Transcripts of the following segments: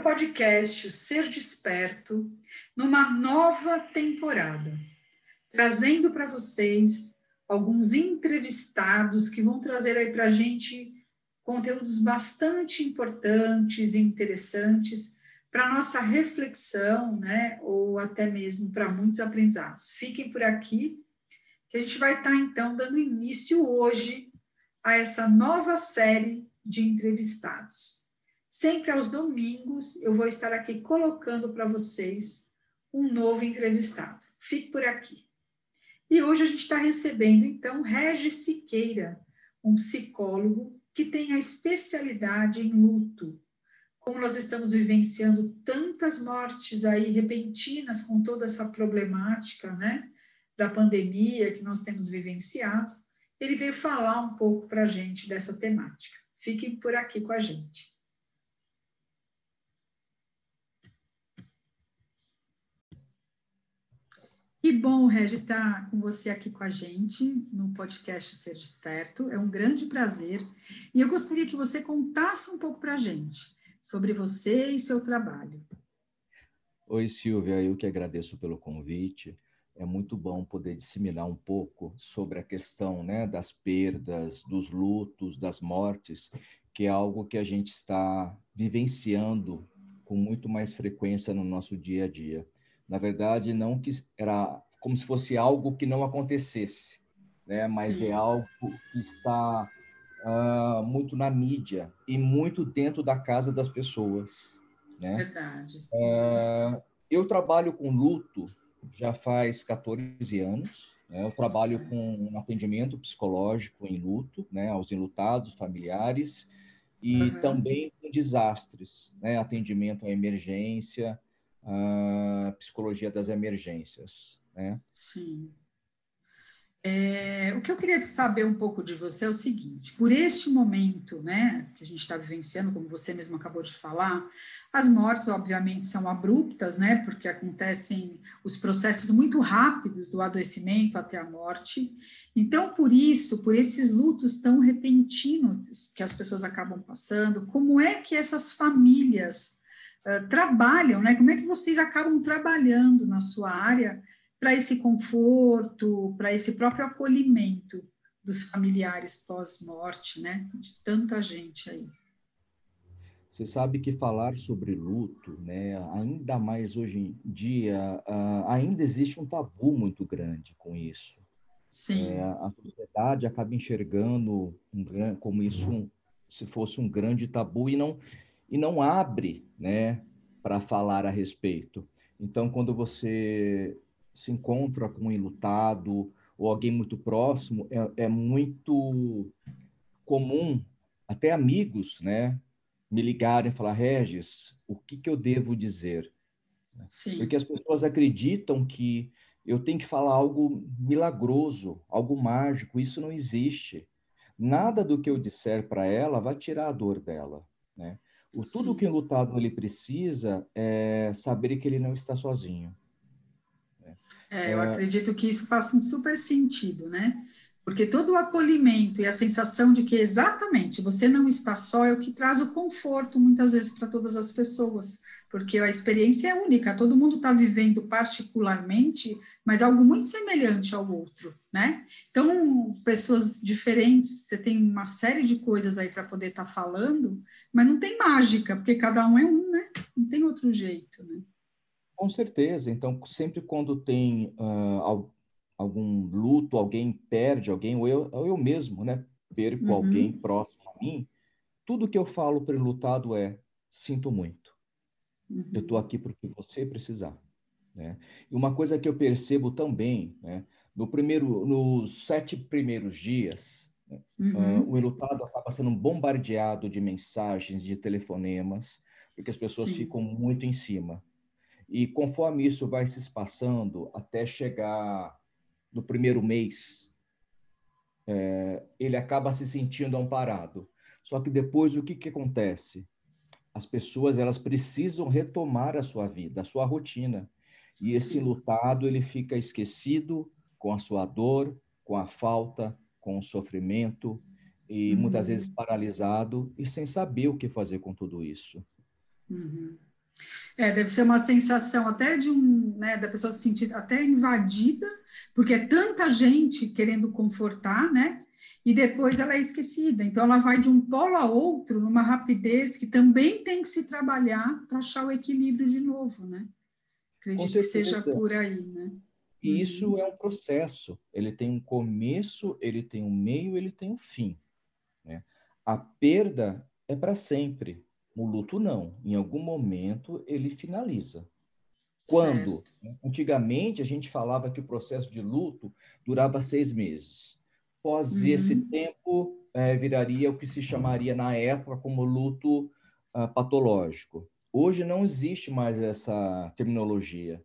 podcast, o Ser Desperto, numa nova temporada, trazendo para vocês alguns entrevistados que vão trazer aí para a gente conteúdos bastante importantes e interessantes para nossa reflexão, né? Ou até mesmo para muitos aprendizados. Fiquem por aqui, que a gente vai estar tá, então dando início hoje a essa nova série de entrevistados. Sempre aos domingos eu vou estar aqui colocando para vocês um novo entrevistado. Fique por aqui. E hoje a gente está recebendo, então, Regis Siqueira, um psicólogo que tem a especialidade em luto. Como nós estamos vivenciando tantas mortes aí repentinas com toda essa problemática, né, da pandemia que nós temos vivenciado, ele veio falar um pouco para a gente dessa temática. Fiquem por aqui com a gente. Que bom, Regis, estar com você aqui com a gente no podcast Ser Desperto. É um grande prazer. E eu gostaria que você contasse um pouco para a gente sobre você e seu trabalho. Oi, Silvia, eu que agradeço pelo convite. É muito bom poder disseminar um pouco sobre a questão né, das perdas, dos lutos, das mortes, que é algo que a gente está vivenciando com muito mais frequência no nosso dia a dia na verdade, não que era como se fosse algo que não acontecesse, né? Mas sim, é algo que está uh, muito na mídia e muito dentro da casa das pessoas, né? Verdade. Uh, eu trabalho com luto já faz 14 anos. Né? Eu trabalho com um atendimento psicológico em luto, né? Aos enlutados, familiares e uhum. também com desastres, né? Atendimento à emergência a psicologia das emergências, né? Sim. É, o que eu queria saber um pouco de você é o seguinte: por este momento, né, que a gente está vivenciando, como você mesmo acabou de falar, as mortes, obviamente, são abruptas, né, porque acontecem os processos muito rápidos do adoecimento até a morte. Então, por isso, por esses lutos tão repentinos que as pessoas acabam passando, como é que essas famílias uh, trabalham, né? Como é que vocês acabam trabalhando na sua área para esse conforto, para esse próprio acolhimento dos familiares pós-morte, né? De tanta gente aí. Você sabe que falar sobre luto, né, ainda mais hoje em dia, uh, ainda existe um tabu muito grande com isso. Sim. É, a sociedade acaba enxergando um, como isso um, se fosse um grande tabu e não e não abre, né, para falar a respeito. Então, quando você se encontra com um enlutado ou alguém muito próximo, é, é muito comum, até amigos, né, me ligarem e falar, Regis, o que, que eu devo dizer? Sim. Porque as pessoas acreditam que eu tenho que falar algo milagroso, algo mágico. Isso não existe. Nada do que eu disser para ela vai tirar a dor dela, né? O, tudo Sim. que o lutado ele precisa é saber que ele não está sozinho. É, eu é... acredito que isso faça um super sentido, né? Porque todo o acolhimento e a sensação de que exatamente você não está só é o que traz o conforto muitas vezes para todas as pessoas, porque a experiência é única, todo mundo está vivendo particularmente, mas algo muito semelhante ao outro, né? Então, pessoas diferentes, você tem uma série de coisas aí para poder estar tá falando, mas não tem mágica, porque cada um é um, né? Não tem outro jeito, né? Com certeza. Então, sempre quando tem uh, algum luto, alguém perde alguém, ou eu, ou eu mesmo, né? Perco uhum. alguém próximo a mim, tudo que eu falo para o lutado é: sinto muito. Uhum. Eu estou aqui porque você precisar. Né? E uma coisa que eu percebo também, né? no primeiro, nos sete primeiros dias, Uhum. Uh, o enlutado acaba sendo bombardeado de mensagens, de telefonemas, porque as pessoas Sim. ficam muito em cima. E conforme isso vai se espaçando até chegar no primeiro mês, é, ele acaba se sentindo amparado. Só que depois o que, que acontece? As pessoas elas precisam retomar a sua vida, a sua rotina. E Sim. esse lutado ele fica esquecido com a sua dor, com a falta, com o sofrimento e uhum. muitas vezes paralisado e sem saber o que fazer com tudo isso. Uhum. É, deve ser uma sensação até de um, né, da pessoa se sentir até invadida, porque é tanta gente querendo confortar, né? E depois ela é esquecida. Então ela vai de um polo a outro numa rapidez que também tem que se trabalhar para achar o equilíbrio de novo, né? Acredito que seja por aí, né? E uhum. isso é um processo. Ele tem um começo, ele tem um meio, ele tem um fim. Né? A perda é para sempre. O luto não. Em algum momento ele finaliza. Quando? Certo. Antigamente a gente falava que o processo de luto durava seis meses. Após uhum. esse tempo, é, viraria o que se chamaria na época como luto uh, patológico. Hoje não existe mais essa terminologia.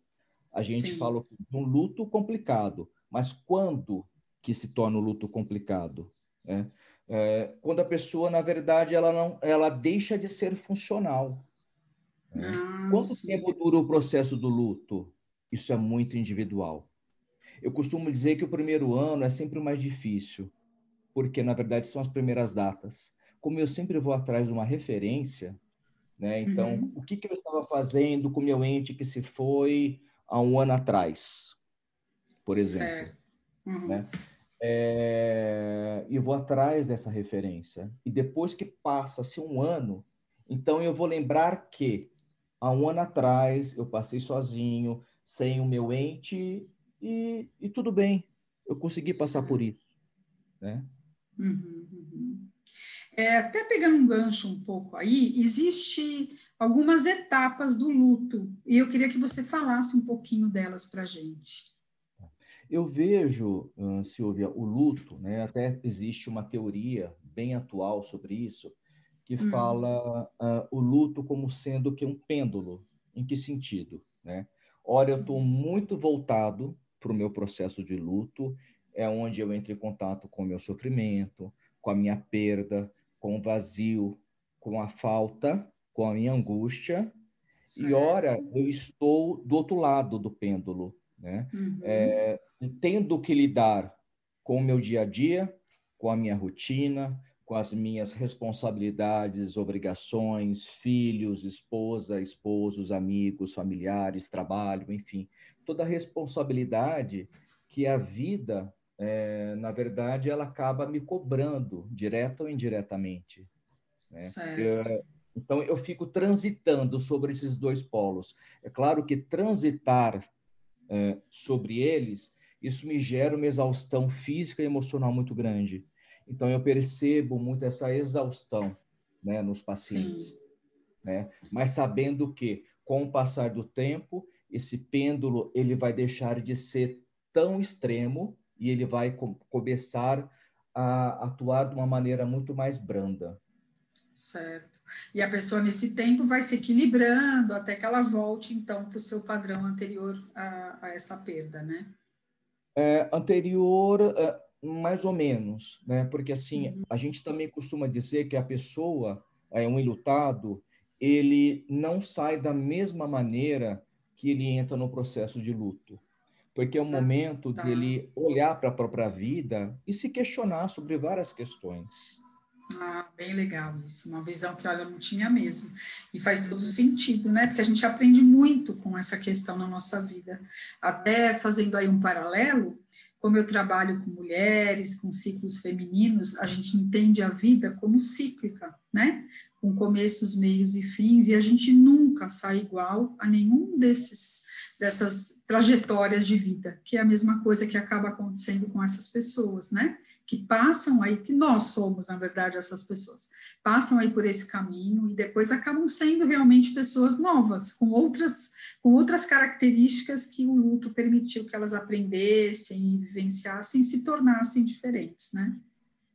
A gente Sim. fala de um luto complicado, mas quando que se torna o um luto complicado? Né? É, quando a pessoa, na verdade, ela não, ela deixa de ser funcional. Né? Ah, Quanto sim. tempo dura o processo do luto? Isso é muito individual. Eu costumo dizer que o primeiro ano é sempre o mais difícil, porque na verdade são as primeiras datas. Como eu sempre vou atrás de uma referência, né? Então, uhum. o que, que eu estava fazendo com meu ente que se foi há um ano atrás, por exemplo, uhum. né? É, e vou atrás dessa referência. E depois que passa-se um ano, então eu vou lembrar que há um ano atrás eu passei sozinho, sem o meu ente, e, e tudo bem, eu consegui passar por isso. Né? Uhum, uhum. É, até pegando um gancho um pouco aí, existe algumas etapas do luto, e eu queria que você falasse um pouquinho delas para a gente. Eu vejo, Silvia, o luto, né? até existe uma teoria bem atual sobre isso, que hum. fala uh, o luto como sendo que um pêndulo. Em que sentido? Né? Ora, eu estou muito voltado para o meu processo de luto, é onde eu entro em contato com o meu sofrimento, com a minha perda, com o vazio, com a falta, com a minha angústia, certo. e ora, eu estou do outro lado do pêndulo, né? Uhum. É, tendo que lidar com o meu dia a dia, com a minha rotina, com as minhas responsabilidades, obrigações, filhos, esposa, esposos, amigos, familiares, trabalho, enfim, toda a responsabilidade que a vida, é, na verdade, ela acaba me cobrando, direta ou indiretamente. Né? Eu, então, eu fico transitando sobre esses dois polos. É claro que transitar é, sobre eles isso me gera uma exaustão física e emocional muito grande. Então, eu percebo muito essa exaustão né, nos pacientes. Né? Mas sabendo que, com o passar do tempo, esse pêndulo ele vai deixar de ser tão extremo e ele vai começar a atuar de uma maneira muito mais branda. Certo. E a pessoa, nesse tempo, vai se equilibrando até que ela volte, então, para o seu padrão anterior a, a essa perda, né? É, anterior, é, mais ou menos, né? Porque assim, uhum. a gente também costuma dizer que a pessoa, é um ilutado, ele não sai da mesma maneira que ele entra no processo de luto. Porque é o ah, momento tá. dele olhar para a própria vida e se questionar sobre várias questões. Ah, bem legal isso, uma visão que olha, não tinha mesmo. E faz todo sentido, né? Porque a gente aprende muito com essa questão na nossa vida. Até fazendo aí um paralelo, como eu trabalho com mulheres, com ciclos femininos, a gente entende a vida como cíclica, né? Com começos, meios e fins, e a gente nunca sai igual a nenhum desses dessas trajetórias de vida, que é a mesma coisa que acaba acontecendo com essas pessoas, né? Que passam aí, que nós somos, na verdade, essas pessoas, passam aí por esse caminho e depois acabam sendo realmente pessoas novas, com outras, com outras características que o luto permitiu que elas aprendessem e vivenciassem, se tornassem diferentes, né?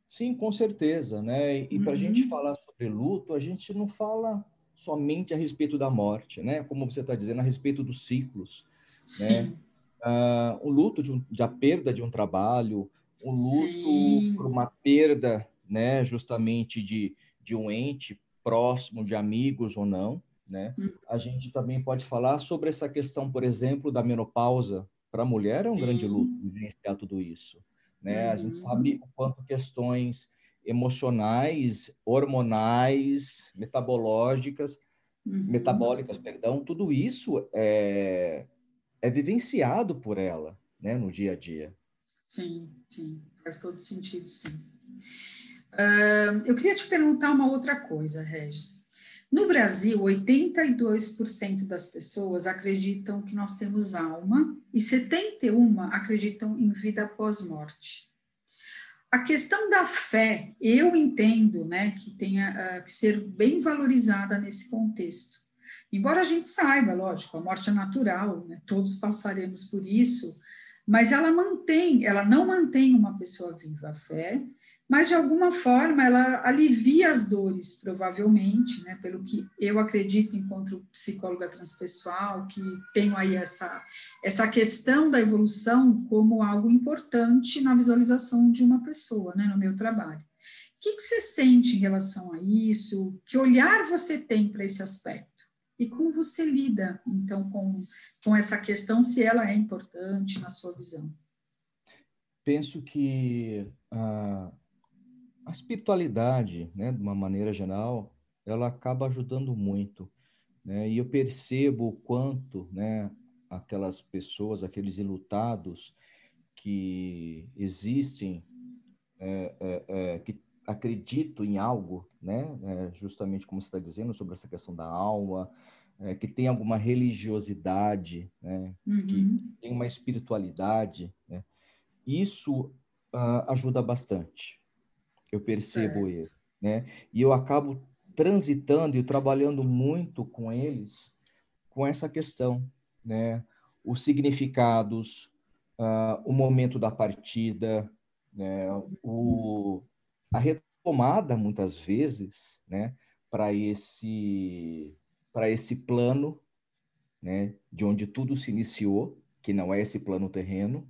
Sim, com certeza, né? E uhum. para a gente falar sobre luto, a gente não fala somente a respeito da morte, né? Como você está dizendo, a respeito dos ciclos, né? Sim. né? Uh, o luto de, um, de a perda de um trabalho, o luto Sim. por uma perda, né, justamente de, de um ente próximo, de amigos ou não, né? Hum. A gente também pode falar sobre essa questão, por exemplo, da menopausa. Para a mulher é um Sim. grande luto vivenciar tudo isso, né? Uhum. A gente sabe o quanto questões emocionais, hormonais, metabológicas uhum. metabólicas, perdão, tudo isso é, é vivenciado por ela, né, no dia a dia. Sim, sim, faz todo sentido, sim. Uh, eu queria te perguntar uma outra coisa, Regis. No Brasil, 82% das pessoas acreditam que nós temos alma e 71% acreditam em vida após-morte. A questão da fé, eu entendo né, que tenha uh, que ser bem valorizada nesse contexto. Embora a gente saiba, lógico, a morte é natural, né, todos passaremos por isso, mas ela mantém, ela não mantém uma pessoa viva. A fé mas de alguma forma ela alivia as dores, provavelmente, né, pelo que eu acredito enquanto psicóloga transpessoal, que tenho aí essa, essa questão da evolução como algo importante na visualização de uma pessoa, né, no meu trabalho. O que, que você sente em relação a isso? Que olhar você tem para esse aspecto? E como você lida, então, com, com essa questão, se ela é importante na sua visão? Penso que uh a espiritualidade, né, de uma maneira geral, ela acaba ajudando muito, né? E eu percebo o quanto, né, aquelas pessoas, aqueles ilutados que existem, é, é, é, que acreditam em algo, né, é, justamente como você está dizendo sobre essa questão da alma, é, que tem alguma religiosidade, né, uhum. que tem uma espiritualidade, né? Isso uh, ajuda bastante eu percebo isso, né? E eu acabo transitando e trabalhando muito com eles com essa questão, né? Os significados, uh, o momento da partida, né? O, a retomada muitas vezes, né? Para esse para esse plano, né? De onde tudo se iniciou, que não é esse plano terreno,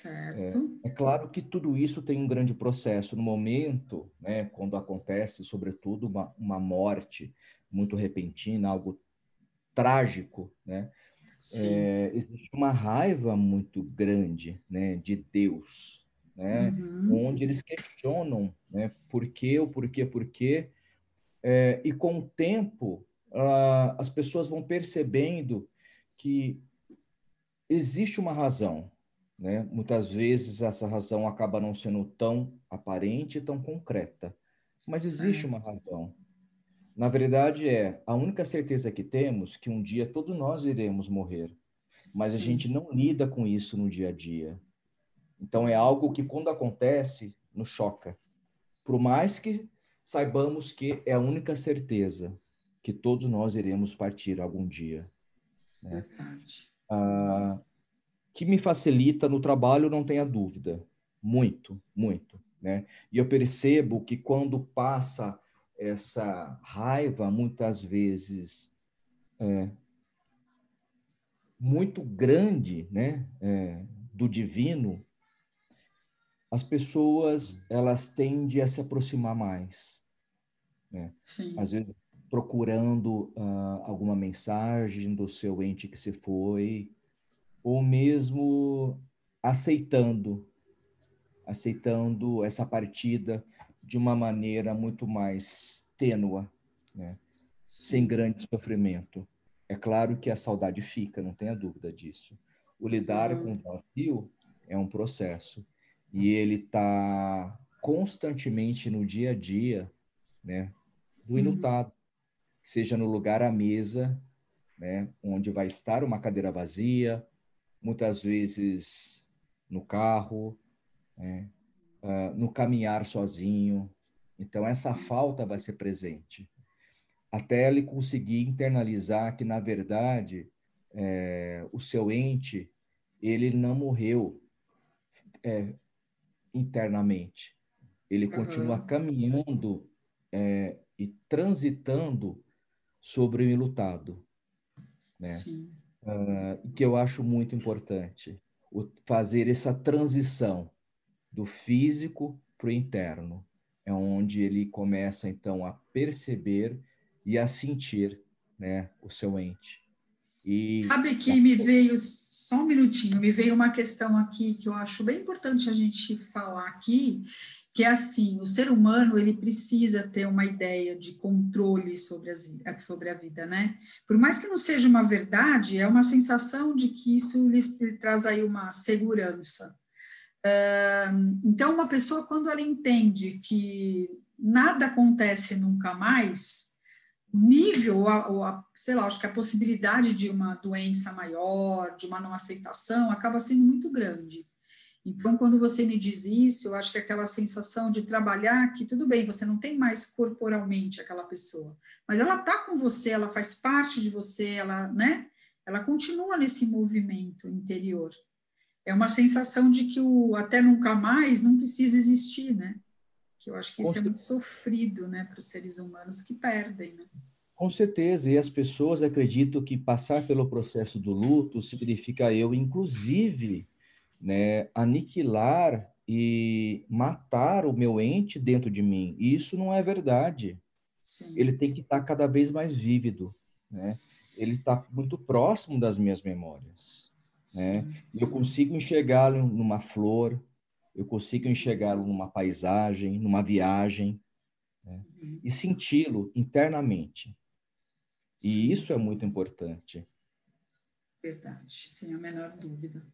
Certo. É, é, claro que tudo isso tem um grande processo. No momento, né, quando acontece, sobretudo, uma, uma morte muito repentina, algo trágico, né? É, existe uma raiva muito grande né, de Deus, né, uhum. onde eles questionam né, por quê, o porquê, porquê. É, e com o tempo, uh, as pessoas vão percebendo que existe uma razão, né? Muitas vezes essa razão acaba não sendo tão aparente e tão concreta, mas existe uma razão. Na verdade, é a única certeza que temos que um dia todos nós iremos morrer, mas Sim. a gente não lida com isso no dia a dia. Então é algo que quando acontece nos choca. Por mais que saibamos que é a única certeza que todos nós iremos partir algum dia. Né? Ah, que me facilita no trabalho, não tenha dúvida. Muito, muito. Né? E eu percebo que quando passa essa raiva, muitas vezes é, muito grande né? É, do divino, as pessoas elas tendem a se aproximar mais. Né? Sim. Às vezes procurando uh, alguma mensagem do seu ente que se foi, ou mesmo aceitando, aceitando essa partida de uma maneira muito mais tênua, né? sem grande sofrimento. É claro que a saudade fica, não tenha dúvida disso. O lidar uhum. com o vazio é um processo e ele está constantemente no dia a dia, né, do inutado, uhum. seja no lugar à mesa, né, onde vai estar uma cadeira vazia, muitas vezes no carro, né? uh, no caminhar sozinho. Então, essa falta vai ser presente. Até ele conseguir internalizar que, na verdade, é, o seu ente, ele não morreu é, internamente. Ele uhum. continua caminhando é, e transitando sobre o enlutado. Né? Sim uh, que eu acho muito importante, o, fazer essa transição do físico para o interno. É onde ele começa, então, a perceber e a sentir né, o seu ente. E... Sabe que me veio, só um minutinho, me veio uma questão aqui que eu acho bem importante a gente falar aqui, que é assim, o ser humano ele precisa ter uma ideia de controle sobre, as, sobre a vida, né? Por mais que não seja uma verdade, é uma sensação de que isso lhe, lhe traz aí uma segurança. Uh, então, uma pessoa, quando ela entende que nada acontece nunca mais, nível, ou a, sei lá, acho que a possibilidade de uma doença maior, de uma não aceitação, acaba sendo muito grande. Então, quando você me diz isso, eu acho que aquela sensação de trabalhar, que tudo bem, você não tem mais corporalmente aquela pessoa, mas ela está com você, ela faz parte de você, ela, né? Ela continua nesse movimento interior. É uma sensação de que o até nunca mais não precisa existir, né? Eu acho que isso é muito sofrido, né, para os seres humanos que perdem, né? Com certeza, e as pessoas acreditam que passar pelo processo do luto significa eu, inclusive, né, aniquilar e matar o meu ente dentro de mim. E isso não é verdade. Sim. Ele tem que estar cada vez mais vívido, né? Ele está muito próximo das minhas memórias, né? sim, né? Sim. Eu consigo enxergá-lo numa flor, eu consigo enxergá-lo numa paisagem, numa viagem, né? uhum. e senti-lo internamente. E isso é muito importante. Verdade, sem a menor dúvida.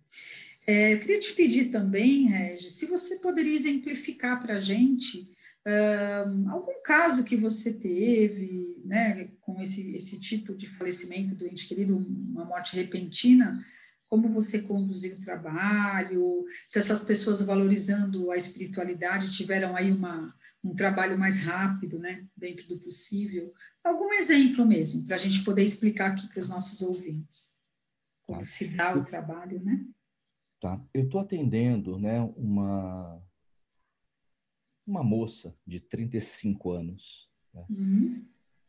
É, eu queria te pedir também, Regis, se você poderia exemplificar para a gente uh, algum caso que você teve, né, com esse, esse tipo de falecimento do ente querido, uma morte repentina, como você conduziu o trabalho, se essas pessoas valorizando a espiritualidade tiveram aí uma, um trabalho mais rápido, né, dentro do possível. Algum exemplo mesmo, para a gente poder explicar aqui para os nossos ouvintes como se dá o trabalho, né? Tá. Eu estou atendendo né, uma, uma moça de 35 anos. Né, uhum.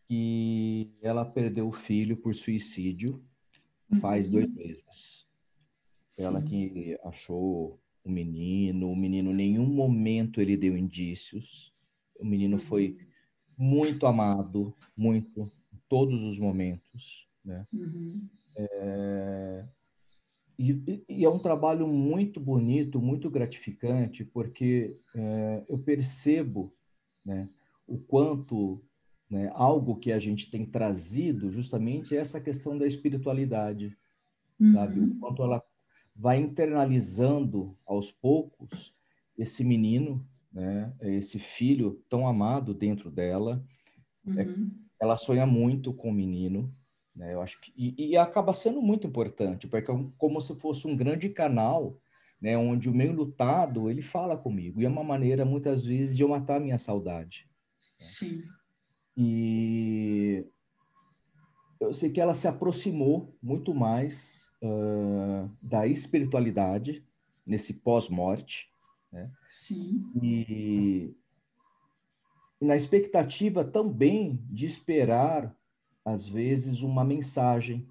E ela perdeu o filho por suicídio faz uhum. dois meses. Sim. Ela que achou o menino, o menino, em nenhum momento ele deu indícios. O menino foi uhum. muito amado, muito, em todos os momentos. Né? Uhum. É, e, e, é um trabalho muito bonito, muito gratificante, porque é, eu percebo né, o quanto né, algo que a gente tem trazido justamente é essa questão da espiritualidade, uhum. sabe? O quanto ela vai internalizando aos poucos esse menino, né, esse filho tão amado dentro dela. É, uhum. É, ela sonha muito com o menino, né? Eu acho que, e, e, acaba sendo muito importante, porque é como se fosse um grande canal, né, onde o meio lutado ele fala comigo, e é uma maneira, muitas vezes, de eu matar a minha saudade. Sim. E eu sei que ela se aproximou muito mais uh, da espiritualidade nesse pós-morte. Né? Sim. E, na expectativa também de esperar às vezes, uma mensagem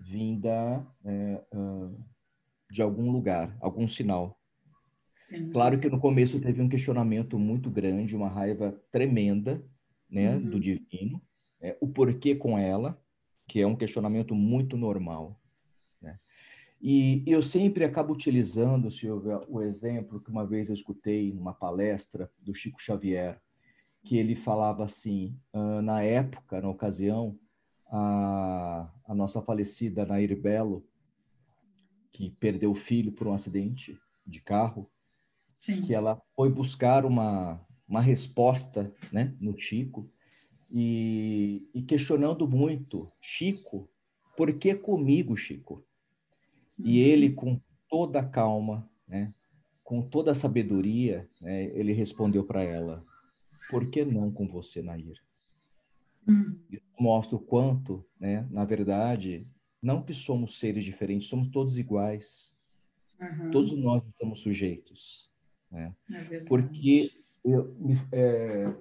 vinda é, uh, de algum lugar, algum sinal. Entendi. Claro que no começo teve um questionamento muito grande, uma raiva tremenda né, uhum. do divino, é, o porquê com ela, que é um questionamento muito normal. E eu sempre acabo utilizando, Silvia, o exemplo que uma vez eu escutei numa palestra do Chico Xavier, que ele falava assim, uh, na época, na ocasião, a, a nossa falecida Nair Belo, que perdeu o filho por um acidente de carro, Sim. que ela foi buscar uma, uma resposta né, no Chico e, e questionando muito, Chico, por que comigo, Chico? E uhum. ele, com toda a calma, né, com toda a sabedoria, né, ele respondeu para ela: Por que não com você, Nair? Uhum. Isso mostra o quanto, né, na verdade, não que somos seres diferentes, somos todos iguais. Uhum. Todos nós estamos sujeitos. Né? É Porque eu, é,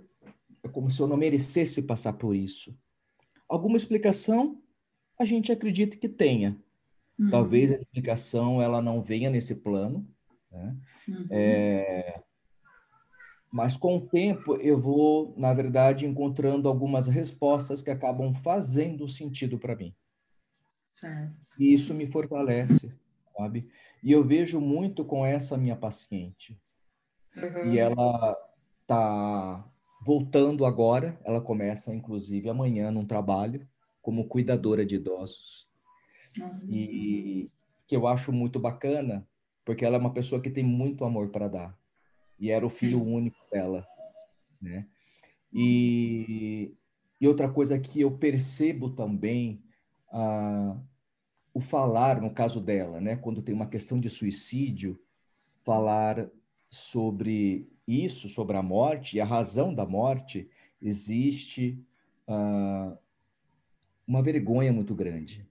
é como se eu não merecesse passar por isso. Alguma explicação a gente acredita que tenha. Uhum. Talvez a explicação ela não venha nesse plano. Né? Uhum. É, mas com o tempo eu vou, na verdade, encontrando algumas respostas que acabam fazendo sentido para mim. Certo. E isso me fortalece, sabe? E eu vejo muito com essa minha paciente. Uhum. E ela está voltando agora, ela começa, inclusive, amanhã num trabalho como cuidadora de idosos. Uhum. E que eu acho muito bacana, porque ela é uma pessoa que tem muito amor para dar. E era o filho Sim. único dela, né? E, e outra coisa que eu percebo também, ah, o falar, no caso dela, né? Quando tem uma questão de suicídio, falar sobre isso, sobre a morte e a razão da morte, existe ah, uma vergonha muito grande.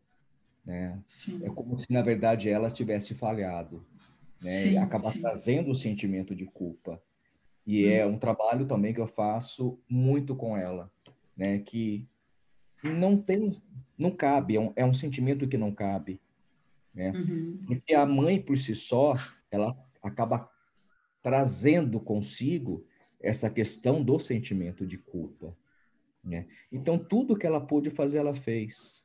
Né? É como se, na verdade, ela tivesse falhado. Né? Sim, e acaba sim. trazendo o sentimento de culpa. E hum. é um trabalho também que eu faço muito com ela, né? Que não tem, não cabe, é um, é um sentimento que não cabe, né? Uhum. Porque a mãe por si só, ela acaba trazendo consigo essa questão do sentimento de culpa. Né? Então, tudo que ela pôde fazer, ela fez.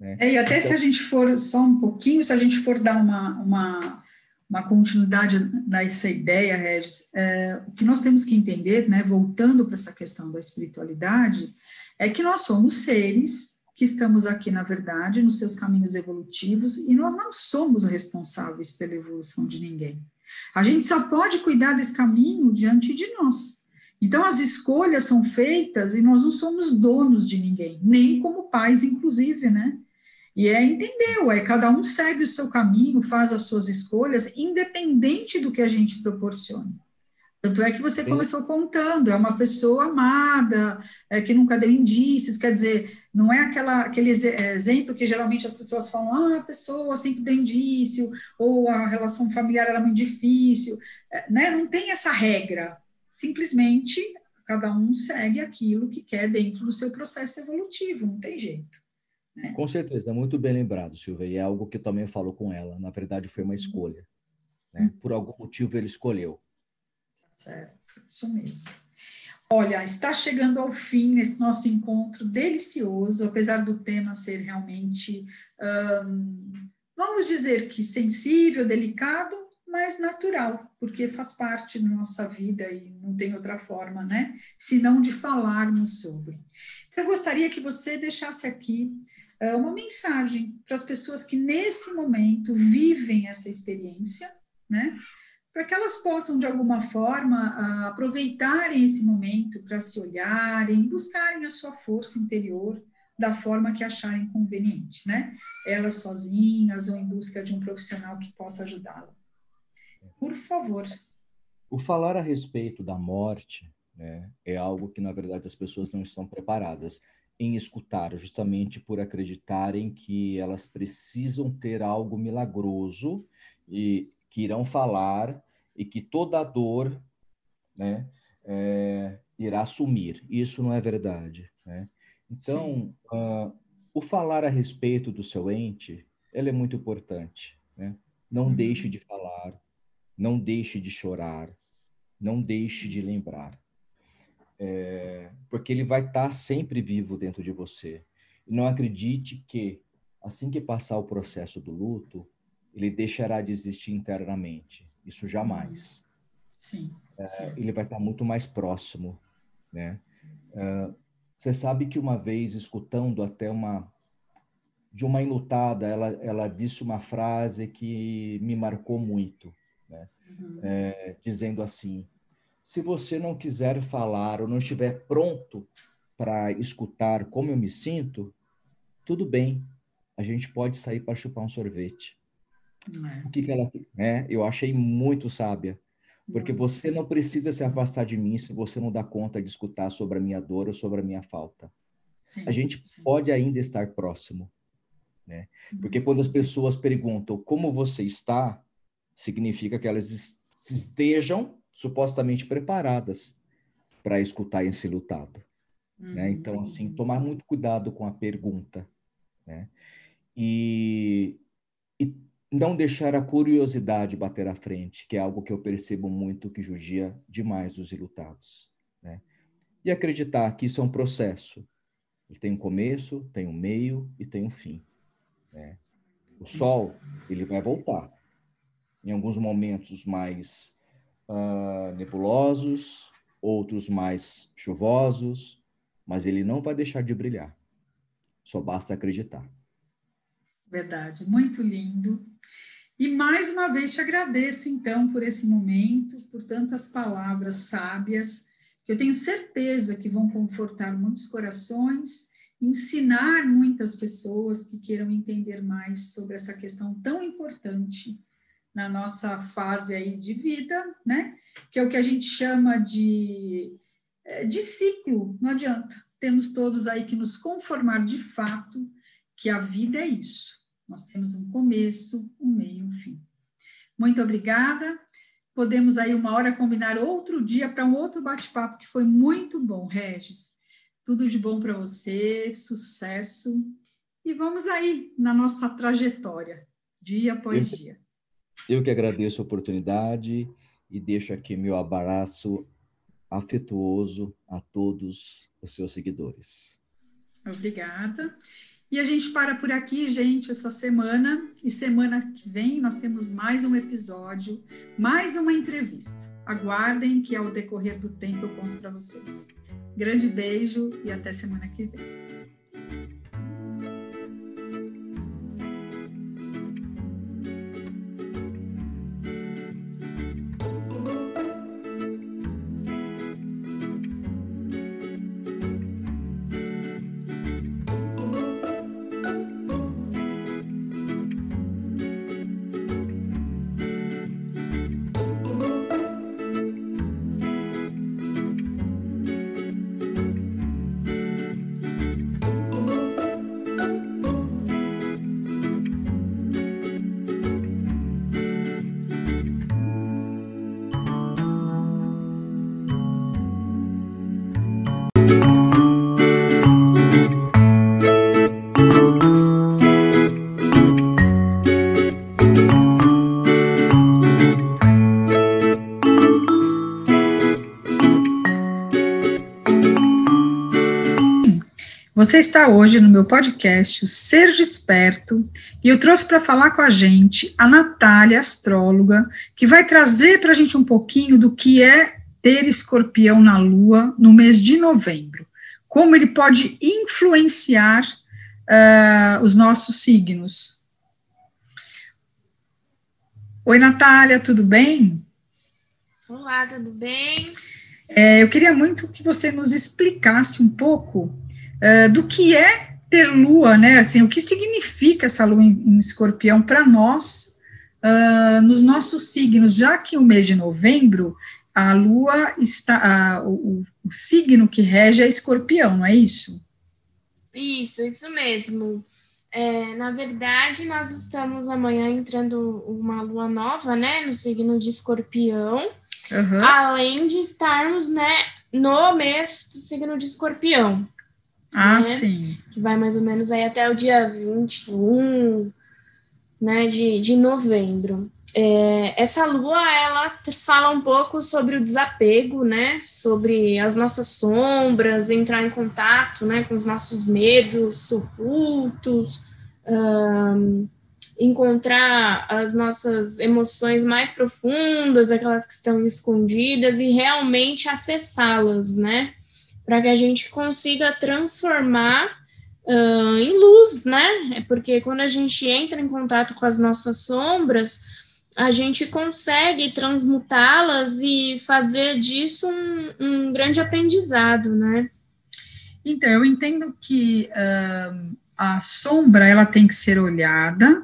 Né? É, e até então... se a gente for só um pouquinho, se a gente for dar uma, uma, uma continuidade nessa ideia, Regis, é, o que nós temos que entender, né, voltando para essa questão da espiritualidade, é que nós somos seres que estamos aqui, na verdade, nos seus caminhos evolutivos, e nós não somos responsáveis pela evolução de ninguém. A gente só pode cuidar desse caminho diante de nós. Então, as escolhas são feitas e nós não somos donos de ninguém, nem como pais, inclusive, né? E é entender, ué, cada um segue o seu caminho, faz as suas escolhas, independente do que a gente proporciona. Tanto é que você Sim. começou contando, é uma pessoa amada, é, que nunca deu indícios, quer dizer, não é aquela, aquele é, exemplo que geralmente as pessoas falam, ah, a pessoa sempre deu indício, ou a relação familiar era muito difícil, é, né? não tem essa regra, simplesmente cada um segue aquilo que quer dentro do seu processo evolutivo, não tem jeito. Né? Com certeza, muito bem lembrado, Silvia, e é algo que eu também falo com ela, na verdade foi uma uhum. escolha, né? Uhum. por algum motivo ele escolheu, Certo, isso mesmo. Olha, está chegando ao fim esse nosso encontro delicioso, apesar do tema ser realmente, vamos dizer que sensível, delicado, mas natural, porque faz parte da nossa vida e não tem outra forma, né? Senão de falarmos sobre. Eu gostaria que você deixasse aqui uh, uma mensagem para as pessoas que nesse momento vivem essa experiência, né? para que elas possam, de alguma forma, aproveitarem esse momento para se olharem, buscarem a sua força interior da forma que acharem conveniente, né? Elas sozinhas ou em busca de um profissional que possa ajudá-la. Por favor. O falar a respeito da morte né, é algo que, na verdade, as pessoas não estão preparadas em escutar, justamente por acreditarem que elas precisam ter algo milagroso e que irão falar e que toda dor né, é, irá sumir. Isso não é verdade. Né? Então, uh, o falar a respeito do seu ente, ele é muito importante. Né? Não uhum. deixe de falar, não deixe de chorar, não deixe de lembrar. É, porque ele vai estar sempre vivo dentro de você. E não acredite que, assim que passar o processo do luto, ele deixará de existir internamente. Isso jamais. Sim. É, sim. Ele vai estar muito mais próximo, né? É, você sabe que uma vez escutando até uma de uma enlutada, ela ela disse uma frase que me marcou muito, né? Uhum. É, dizendo assim: se você não quiser falar ou não estiver pronto para escutar como eu me sinto, tudo bem, a gente pode sair para chupar um sorvete. É. O que, que ela. Né? Eu achei muito sábia. Porque você não precisa se afastar de mim se você não dá conta de escutar sobre a minha dor ou sobre a minha falta. Sim, a gente sim, pode ainda estar próximo. Né? Porque quando as pessoas perguntam como você está, significa que elas estejam supostamente preparadas para escutar esse lutado. Né? Então, assim, uhum. tomar muito cuidado com a pergunta. Né? E, e não deixar a curiosidade bater à frente, que é algo que eu percebo muito que judia demais os ilutados. Né? E acreditar que isso é um processo. Ele tem um começo, tem um meio e tem um fim. Né? O sol, ele vai voltar. Em alguns momentos mais uh, nebulosos, outros mais chuvosos, mas ele não vai deixar de brilhar. Só basta acreditar. Verdade, muito lindo. E mais uma vez te agradeço, então, por esse momento, por tantas palavras sábias, que eu tenho certeza que vão confortar muitos corações, ensinar muitas pessoas que queiram entender mais sobre essa questão tão importante na nossa fase aí de vida, né? Que é o que a gente chama de, é, de ciclo. Não adianta. Temos todos aí que nos conformar de fato que a vida é isso. Nós temos um começo, um meio e um fim. Muito obrigada. Podemos aí uma hora combinar outro dia para um outro bate-papo que foi muito bom, Regis. Tudo de bom para você, sucesso. E vamos aí na nossa trajetória, dia após dia. Eu que agradeço a oportunidade e deixo aqui meu abraço afetuoso a todos os seus seguidores. Obrigada. E a gente para por aqui, gente, essa semana. E semana que vem nós temos mais um episódio, mais uma entrevista. Aguardem que ao decorrer do tempo eu conto para vocês. Grande beijo e até semana que vem. Você está hoje no meu podcast, o Ser Desperto, e eu trouxe para falar com a gente a Natália, astróloga, que vai trazer para a gente um pouquinho do que é ter escorpião na Lua no mês de novembro, como ele pode influenciar uh, os nossos signos. Oi, Natália, tudo bem? Olá, tudo bem? É, eu queria muito que você nos explicasse um pouco uh, do que é ter lua, né? Assim, o que significa essa lua em, em escorpião para nós, uh, nos nossos signos, já que o mês de novembro, a lua está, uh, o, o signo que rege é escorpião, não é isso? Isso, isso mesmo. É, na verdade, nós estamos amanhã entrando uma lua nova, né, no signo de escorpião, uhum. além de estarmos, né, no mês do signo de escorpião. Ah, né? sim. Que vai mais ou menos aí até o dia 21 né, de, de novembro. É, essa lua, ela fala um pouco sobre o desapego, né, sobre as nossas sombras, entrar em contato, né, com os nossos medos ocultos, um, encontrar as nossas emoções mais profundas, aquelas que estão escondidas, e realmente acessá-las, né, para que a gente consiga transformar uh, em luz, né? É porque quando a gente entra em contato com as nossas sombras, a gente consegue transmutá-las e fazer disso um, um, grande aprendizado, né? Então, eu entendo que uh, a sombra ela tem que ser olhada,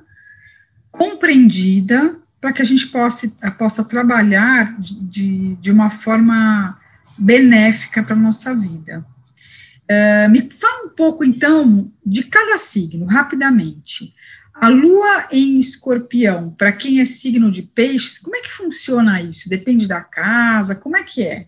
compreendida, para que a gente possa, possa trabalhar de, de, de uma forma benéfica para a nossa vida. Uh, me fala um pouco, então, de cada signo, rapidamente. A lua em escorpião, para quem é signo de peixes, como é que funciona isso? Depende da casa, como é que é?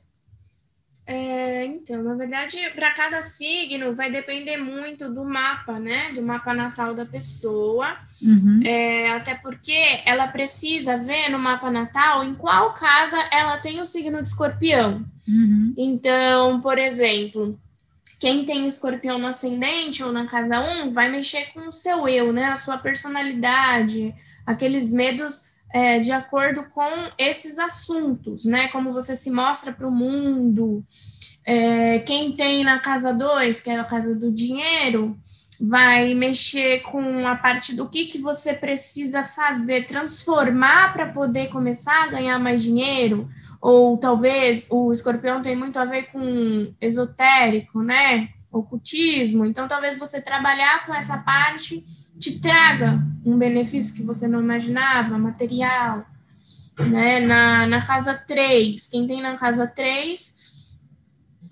É, então, na verdade, para cada signo vai depender muito do mapa, né? Do mapa natal da pessoa. Uhum. É, até porque ela precisa ver no mapa natal em qual casa ela tem o signo de escorpião. Uhum. Então, por exemplo, quem tem escorpião no ascendente ou na casa 1 vai mexer com o seu eu, né? A sua personalidade, aqueles medos é, de acordo com esses assuntos, né? Como você se mostra para o mundo. É, quem tem na casa 2, que é a casa do dinheiro, vai mexer com a parte do que, que você precisa fazer, transformar para poder começar a ganhar mais dinheiro, ou talvez o escorpião tem muito a ver com esotérico, né? Ocultismo. Então, talvez você trabalhar com essa parte te traga um benefício que você não imaginava, material. Né? Na, na casa 3, quem tem na casa 3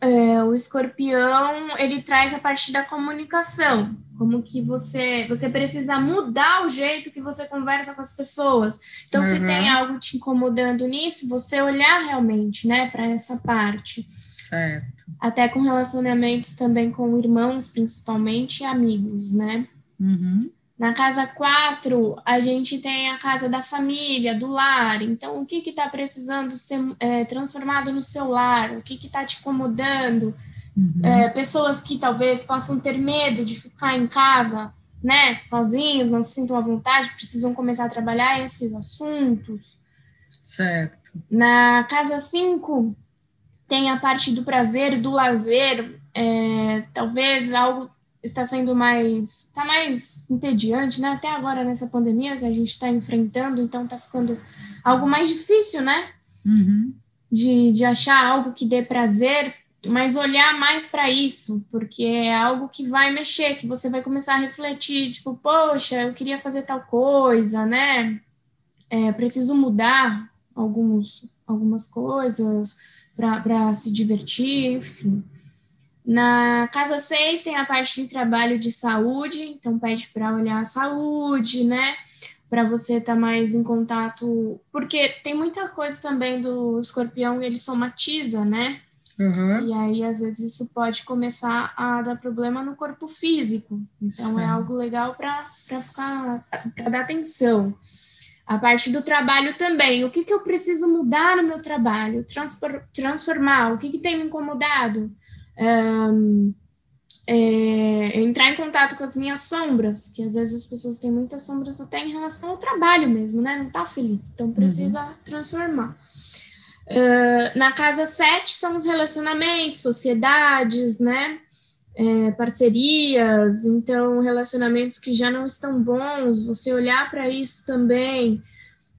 é, o escorpião ele traz a partir da comunicação, como que você você precisa mudar o jeito que você conversa com as pessoas. Então, uhum. se tem algo te incomodando nisso, você olhar realmente, né, para essa parte. Certo. Até com relacionamentos também com irmãos, principalmente, e amigos, né? Uhum. Na casa 4, a gente tem a casa da família, do lar. Então, o que está precisando ser é, transformado no seu lar? O que está te incomodando? Uhum. É, pessoas que talvez possam ter medo de ficar em casa, né, sozinhos, não se sintam à vontade, precisam começar a trabalhar esses assuntos. Certo. Na casa 5, tem a parte do prazer, do lazer, é, talvez algo está sendo mais, está mais entediante, né? Até agora nessa pandemia que a gente está enfrentando, então está ficando algo mais difícil, né? Uhum. De, de achar algo que dê prazer, mas olhar mais para isso, porque é algo que vai mexer, que você vai começar a refletir, tipo, poxa, eu queria fazer tal coisa, né? É, preciso mudar alguns, algumas coisas para se divertir, enfim. Na casa 6 tem a parte de trabalho de saúde, então pede para olhar a saúde, né? Para você estar tá mais em contato, porque tem muita coisa também do escorpião, ele somatiza, né? Uhum. E aí, às vezes, isso pode começar a dar problema no corpo físico. Então, Sim. é algo legal para ficar para dar atenção. A parte do trabalho também. O que, que eu preciso mudar no meu trabalho? transformar. O que, que tem me incomodado? Um, é, entrar em contato com as minhas sombras, que às vezes as pessoas têm muitas sombras até em relação ao trabalho mesmo, né? Não tá feliz, então precisa uhum. transformar. Uh, na casa 7 são os relacionamentos, sociedades, né? É, parcerias, então relacionamentos que já não estão bons, você olhar para isso também,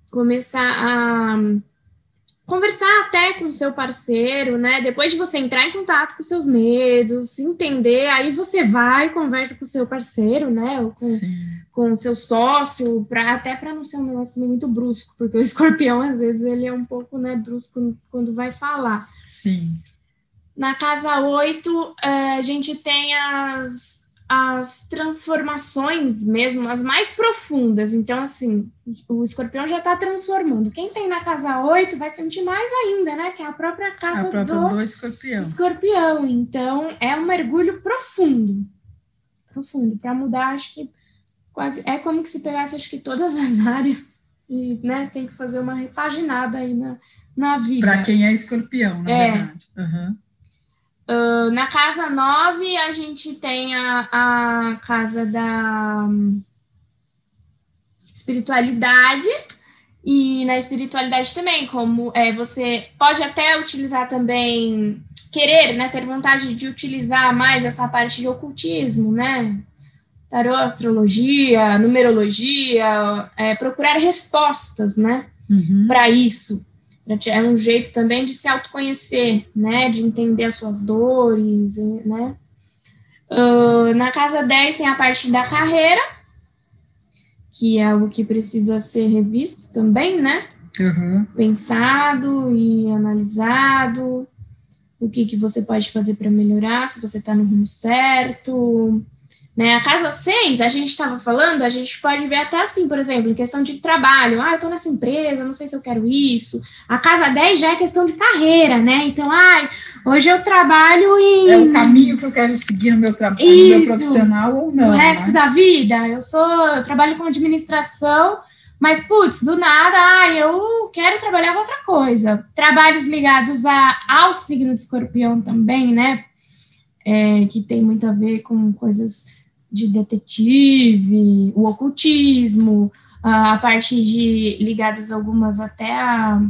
começar a conversar até com o seu parceiro, né? Depois de você entrar em contato com seus medos, entender, aí você vai e conversa com o seu parceiro, né? Ou com, com o seu sócio, pra, até para não ser um negócio muito brusco, porque o escorpião, às vezes, ele é um pouco né, brusco quando vai falar. Sim. Na casa 8, eh, a gente tem as as transformações mesmo, as mais profundas. Então, assim, o escorpião já está transformando. Quem tem na casa 8 vai sentir mais ainda, né? Que é a própria casa a própria do, do escorpião. escorpião. Então, é um mergulho profundo. Profundo. Para mudar, acho que quase. É como que se pegasse, acho que todas as áreas e, né, tem que fazer uma repaginada aí na, na vida. Para quem é escorpião, na é. verdade. Uhum. Uh, na casa 9, a gente tem a, a casa da espiritualidade, e na espiritualidade também, como é, você pode até utilizar também, querer, né, ter vontade de utilizar mais essa parte de ocultismo, né? Tarô, astrologia, numerologia, é, procurar respostas, né, uhum. para isso é um jeito também de se autoconhecer, né? De entender as suas dores, né? Uh, na casa 10 tem a parte da carreira, que é algo que precisa ser revisto também, né? Uhum. Pensado e analisado. O que, que você pode fazer para melhorar, se você está no rumo certo. Né? A casa 6, a gente estava falando, a gente pode ver até assim, por exemplo, em questão de trabalho. Ah, eu estou nessa empresa, não sei se eu quero isso. A casa 10 já é questão de carreira, né? Então, ah, hoje eu trabalho em. É o caminho que eu quero seguir no meu trabalho, no meu profissional ou não. O resto né? da vida. Eu sou, eu trabalho com administração, mas, putz, do nada, ah, eu quero trabalhar com outra coisa. Trabalhos ligados a, ao signo de escorpião também, né? É, que tem muito a ver com coisas de detetive, o ocultismo, a parte de ligadas algumas até a,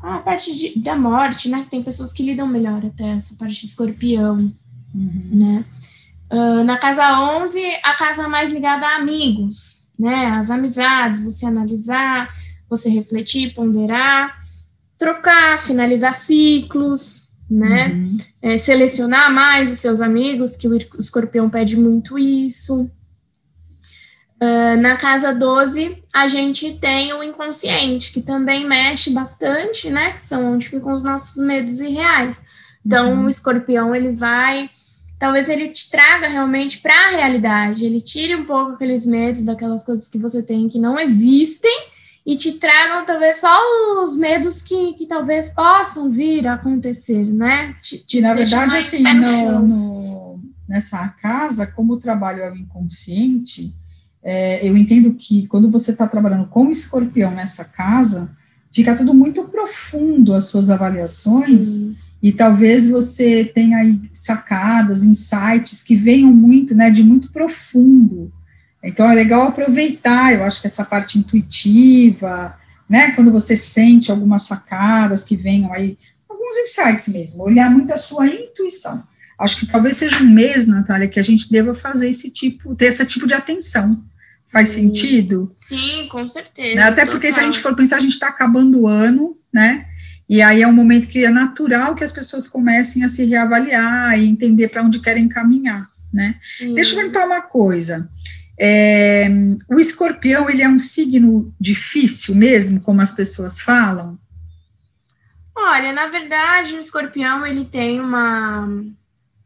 a parte de, da morte, né? Tem pessoas que lidam melhor até essa parte de escorpião, uhum. né? Uh, na casa 11, a casa mais ligada a amigos, né? As amizades, você analisar, você refletir, ponderar, trocar, finalizar ciclos, né? Uhum. É, selecionar mais os seus amigos, que o escorpião pede muito isso. Uh, na casa 12, a gente tem o inconsciente, que também mexe bastante, né? Que são onde ficam os nossos medos irreais. Então, uhum. o escorpião, ele vai. Talvez ele te traga realmente para a realidade, ele tire um pouco aqueles medos, daquelas coisas que você tem que não existem, e te tragam talvez só os medos que, que talvez possam vir a acontecer, né? Te, te na verdade, assim, no, no, nessa casa, como o trabalho é o inconsciente é, eu entendo que quando você está trabalhando com escorpião nessa casa, fica tudo muito profundo as suas avaliações, Sim. e talvez você tenha aí sacadas, insights que venham muito, né, de muito profundo. Então é legal aproveitar, eu acho que essa parte intuitiva, né, quando você sente algumas sacadas que venham aí, alguns insights mesmo, olhar muito a sua intuição. Acho que talvez seja um mês, Natália, que a gente deva fazer esse tipo, ter esse tipo de atenção Faz Sim. sentido? Sim, com certeza. Né? Até porque se a gente for pensar, a gente está acabando o ano, né? E aí é um momento que é natural que as pessoas comecem a se reavaliar e entender para onde querem caminhar, né? Sim. Deixa eu perguntar uma coisa. É, o escorpião, ele é um signo difícil mesmo, como as pessoas falam? Olha, na verdade, o escorpião, ele tem uma,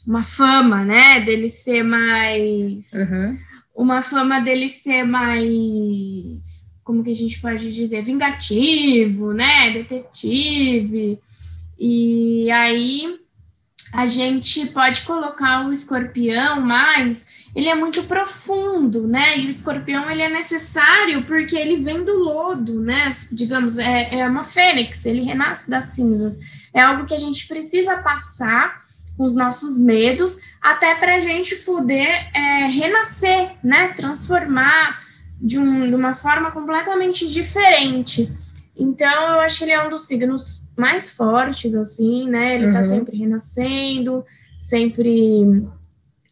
uma fama, né, dele ser mais... Uhum uma fama dele ser mais, como que a gente pode dizer, vingativo, né, detetive. E aí a gente pode colocar o escorpião mais, ele é muito profundo, né? E o escorpião ele é necessário porque ele vem do lodo, né? Digamos, é, é uma fênix, ele renasce das cinzas. É algo que a gente precisa passar os nossos medos, até para a gente poder é, renascer, né? Transformar de, um, de uma forma completamente diferente. Então, eu acho que ele é um dos signos mais fortes, assim, né? Ele está uhum. sempre renascendo, sempre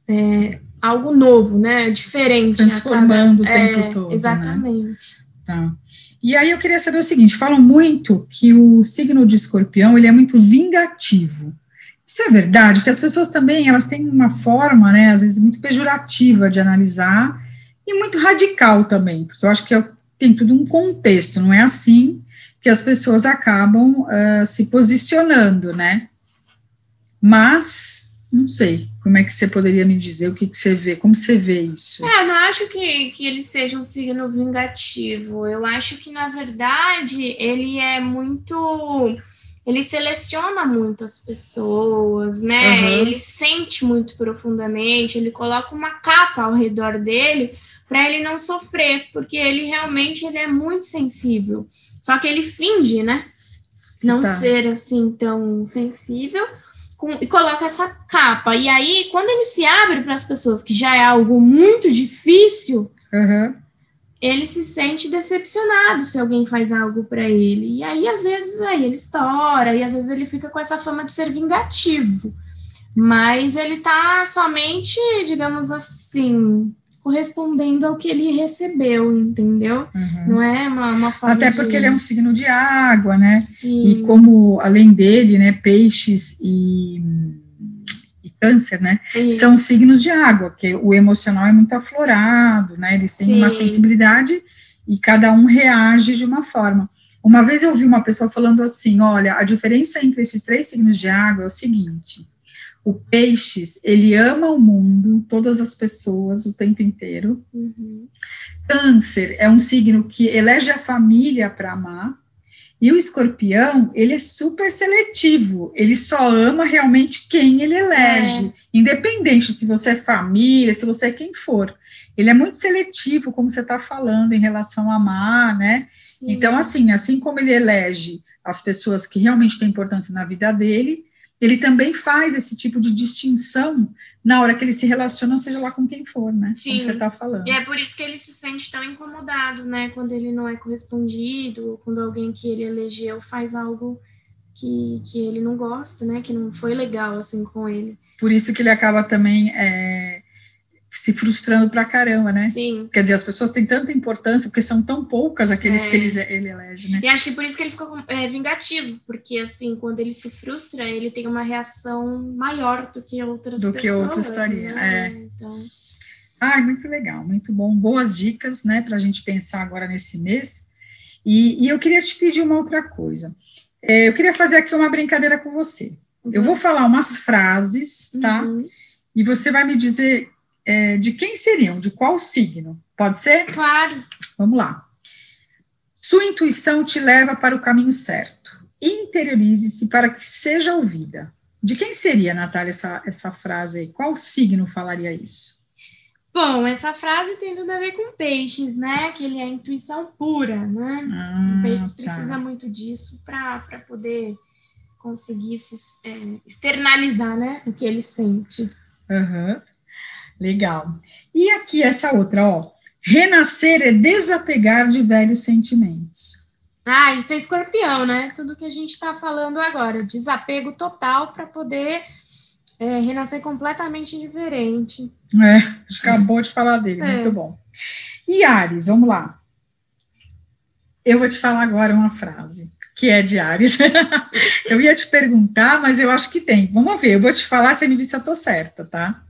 é, algo novo, né? Diferente. Transformando cada... o tempo é, todo. Né? Exatamente. Né? Tá. E aí eu queria saber o seguinte: falam muito que o signo de escorpião ele é muito vingativo. Isso é verdade, porque as pessoas também, elas têm uma forma, né, às vezes muito pejorativa de analisar e muito radical também, porque eu acho que é, tem tudo um contexto, não é assim que as pessoas acabam uh, se posicionando, né? Mas, não sei, como é que você poderia me dizer o que, que você vê, como você vê isso? É, eu não acho que, que ele seja um signo vingativo, eu acho que, na verdade, ele é muito ele seleciona muito as pessoas, né? Uhum. Ele sente muito profundamente, ele coloca uma capa ao redor dele para ele não sofrer, porque ele realmente ele é muito sensível. Só que ele finge, né? Não tá. ser assim tão sensível com, e coloca essa capa. E aí, quando ele se abre para as pessoas, que já é algo muito difícil, uhum ele se sente decepcionado se alguém faz algo para ele. E aí, às vezes, aí ele estoura, e às vezes ele fica com essa fama de ser vingativo. Mas ele tá somente, digamos assim, correspondendo ao que ele recebeu, entendeu? Uhum. Não é uma, uma forma Até porque de... ele é um signo de água, né? Sim. E como, além dele, né, peixes e câncer, né? Isso. São signos de água, que o emocional é muito aflorado, né? Eles têm Sim. uma sensibilidade e cada um reage de uma forma. Uma vez eu ouvi uma pessoa falando assim: olha, a diferença entre esses três signos de água é o seguinte. O peixes, ele ama o mundo, todas as pessoas, o tempo inteiro. Uhum. Câncer é um signo que elege a família para amar, e o escorpião, ele é super seletivo, ele só ama realmente quem ele elege, é. independente se você é família, se você é quem for. Ele é muito seletivo, como você está falando, em relação a amar, né? Sim. Então, assim, assim como ele elege as pessoas que realmente têm importância na vida dele, ele também faz esse tipo de distinção na hora que ele se relaciona, seja lá com quem for, né? Sim. Como você está falando. E é por isso que ele se sente tão incomodado, né? Quando ele não é correspondido, quando alguém que ele elegeu faz algo que, que ele não gosta, né? Que não foi legal, assim, com ele. Por isso que ele acaba também é, se frustrando pra caramba, né? Sim. Quer dizer, as pessoas têm tanta importância, porque são tão poucas aqueles É. que eles, ele elege, né? E acho que por isso que ele ficou é, vingativo, porque, assim, quando ele se frustra, ele tem uma reação maior do que outras Do pessoas. que outros estaria, né? é. Então, Ah, muito legal, muito bom. Boas dicas, né, para a gente pensar agora nesse mês. E, e eu queria te pedir uma outra coisa. É, eu queria fazer aqui uma brincadeira com você. Eu vou falar umas frases, tá? uhum. E você vai me dizer é, de quem seriam, de qual signo. Pode ser? Claro. Vamos lá. Sua intuição te leva para o caminho certo. Interiorize-se para que seja ouvida. De quem seria, Natália, essa, essa frase aí? Qual signo falaria isso? Bom, essa frase tem tudo a ver com peixes, né? Que ele é a intuição pura, né? Ah, o peixe tá. precisa muito disso para poder conseguir se é, externalizar, né? O que ele sente. Aham. Legal. E aqui essa outra, ó. Renascer é desapegar de velhos sentimentos. Ah, isso é escorpião, né? Tudo que a gente está falando agora. Desapego total para poder é, renascer completamente diferente. É, acabou de falar dele, É. muito bom. E Ares, vamos lá. Eu vou te falar agora uma frase que é de Ares. eu ia te perguntar, mas eu acho que tem. Vamos ver, eu vou te falar, você me disse se eu tô certa, tá?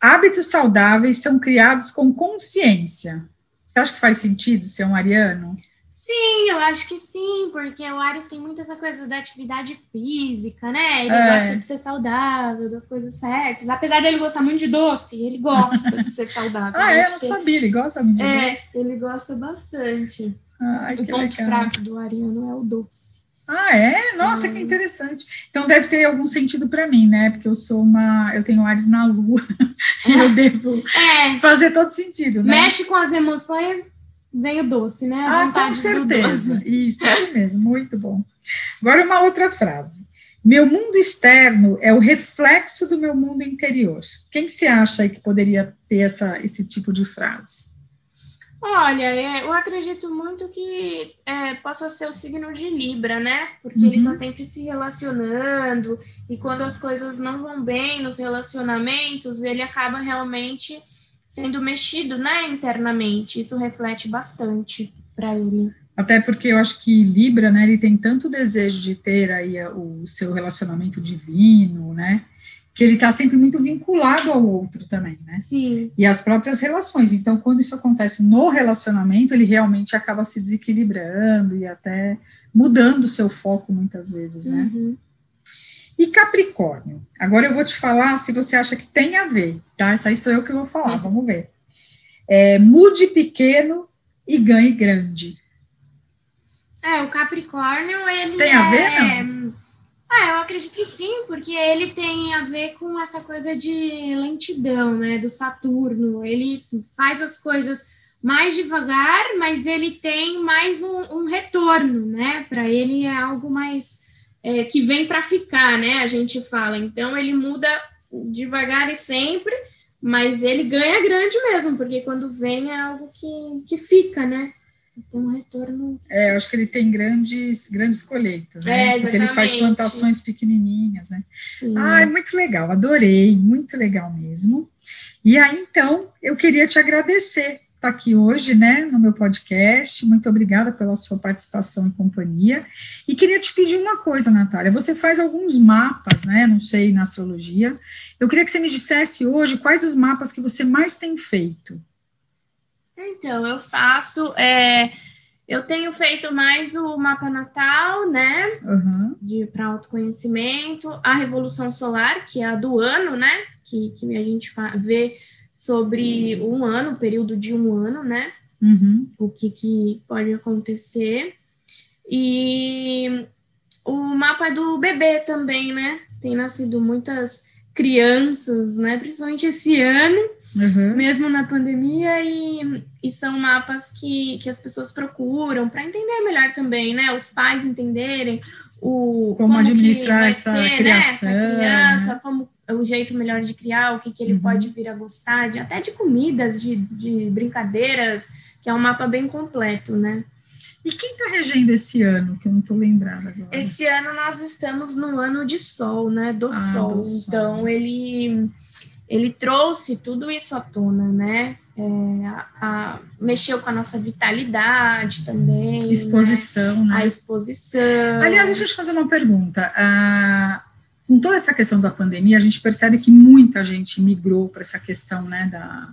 Hábitos saudáveis são criados com consciência. Você acha que faz sentido ser um ariano? Sim, eu acho que sim, porque o Ares tem muito essa coisa da atividade física, né? Ele É. gosta de ser saudável, das coisas certas. Apesar dele gostar muito de doce, ele gosta de ser saudável. Ah, é? Eu não que- sabia, ele gosta muito de É, doce. ele gosta bastante. Ai, o ponto legal. fraco do ariano é o doce. Ah, é? Nossa, que Hum. interessante. Então deve ter algum sentido para mim, né? Porque eu sou uma, eu tenho Ares na Lua e eu devo É, fazer todo sentido, né? mexe com as emoções, vem o doce, né? A Ah, com certeza. Isso, isso mesmo, muito bom. Agora uma outra frase. Meu mundo externo é o reflexo do meu mundo interior. Quem que você acha que poderia ter essa, esse tipo de frase? Olha, é, eu acredito muito que é, possa ser o signo de Libra, né? Porque ele Uhum. tá sempre se relacionando, e quando as coisas não vão bem nos relacionamentos, ele acaba realmente sendo mexido, né, internamente. Isso reflete bastante para ele. Até porque eu acho que Libra, né, ele tem tanto desejo de ter aí o seu relacionamento divino, né, que ele está sempre muito vinculado ao outro também, né, Sim. e as próprias relações. Então, quando isso acontece no relacionamento, ele realmente acaba se desequilibrando e até mudando o seu foco muitas vezes, né. Uhum. E Capricórnio. Agora eu vou te falar se você acha que tem a ver, tá? Essa aí sou eu que vou falar, Uhum. vamos ver. É, mude pequeno e ganhe grande. É, o Capricórnio, ele Tem a ver, é... Ah, eu acredito que sim, porque ele tem a ver com essa coisa de lentidão, né, do Saturno. Ele faz as coisas mais devagar, mas ele tem mais um, um retorno, né? Para ele é algo mais é, que vem para ficar, né? A gente fala. Então ele muda devagar e sempre, mas ele ganha grande mesmo, porque quando vem é algo que, que fica, né? Tem um retorno É, eu acho que ele tem grandes, grandes colheitas, né? É, Porque ele faz plantações pequenininhas, né? Sim. Ai, muito legal, adorei, muito legal mesmo. E aí, então, eu queria te agradecer estar aqui hoje, né, no meu podcast. Muito obrigada pela sua participação e companhia. E queria te pedir uma coisa, Natália. Você faz alguns mapas, né? Não sei, na astrologia. Eu queria que você me dissesse hoje quais os mapas que você mais tem feito. Então, eu faço. é, eu tenho feito mais o mapa natal, né? De para autoconhecimento, a Revolução Solar, que é a do ano, né? Que, que a gente vê sobre um ano, o período de um ano, né? uhum, o que, que pode acontecer. E o mapa do bebê também, né? Tem nascido muitas crianças, né? Principalmente esse ano, uhum. mesmo na pandemia, e, e são mapas que, que as pessoas procuram para entender melhor também, né? Os pais entenderem o como, como administrar essa ser, criação, né? essa criança, né? como o jeito melhor de criar, o que, que ele uhum. pode vir a gostar, de, até de comidas, de, de brincadeiras, que é um mapa bem completo, né? E quem está regendo esse ano, que eu não estou lembrada agora? Esse ano nós estamos no ano de sol, né? Do, ah, sol. do sol. Então, ele, ele trouxe tudo isso à tona, né? É, a, a, mexeu com a nossa vitalidade também. Né? Exposição, né? né? A exposição. Aliás, deixa eu te fazer uma pergunta. Ah, com toda essa questão da pandemia, a gente percebe que muita gente migrou para essa questão, né, da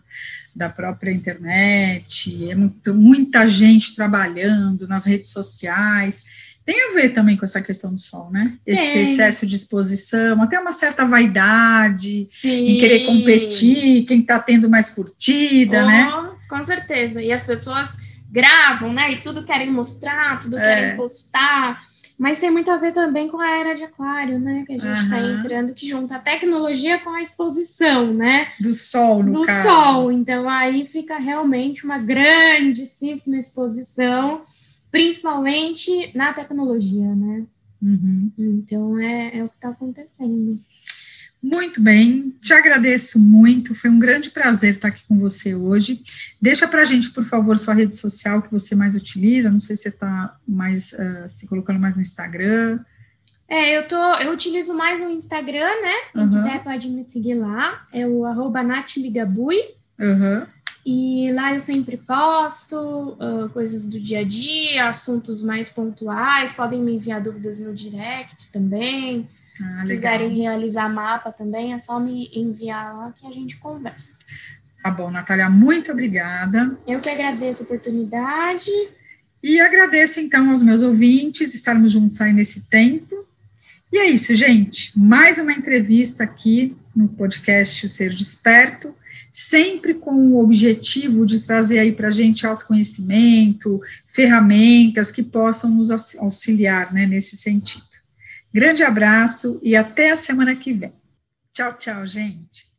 da própria internet, é muito, muita gente trabalhando nas redes sociais. Tem a ver também com essa questão do sol, né? Esse Tem. excesso de exposição, até uma certa vaidade Sim. em querer competir, quem está tendo mais curtida, né? oh, né? Com certeza. E as pessoas gravam, né? E tudo querem mostrar, tudo é. querem postar. Mas tem muito a ver também com a era de aquário, né? Que a gente está uhum. entrando, que junta a tecnologia com a exposição, né? Do sol, no Do caso. Do sol. Então aí fica realmente uma grandíssima exposição, principalmente na tecnologia, né? Uhum. Então é, é o que está acontecendo. Muito bem, te agradeço muito, foi um grande prazer estar aqui com você hoje. Deixa para a gente, por favor, sua rede social que você mais utiliza, não sei se você está mais uh, se colocando mais no Instagram. É, eu tô, eu utilizo mais o Instagram, né? Quem uhum. quiser pode me seguir lá, é o arroba natligabui. Uhum. E lá eu sempre posto uh, coisas do dia a dia, assuntos mais pontuais, podem me enviar dúvidas no direct também. Ah, Se legal. quiserem realizar mapa também, é só me enviar lá que a gente conversa. Tá bom, Natália, muito obrigada. Eu que agradeço a oportunidade. E agradeço, então, aos meus ouvintes estarmos juntos aí nesse tempo. E é isso, gente. Mais uma entrevista aqui no podcast O Ser Desperto, sempre com o objetivo de trazer aí para a gente autoconhecimento, ferramentas que possam nos auxiliar né, nesse sentido. Grande abraço e até a semana que vem. Tchau, tchau, gente.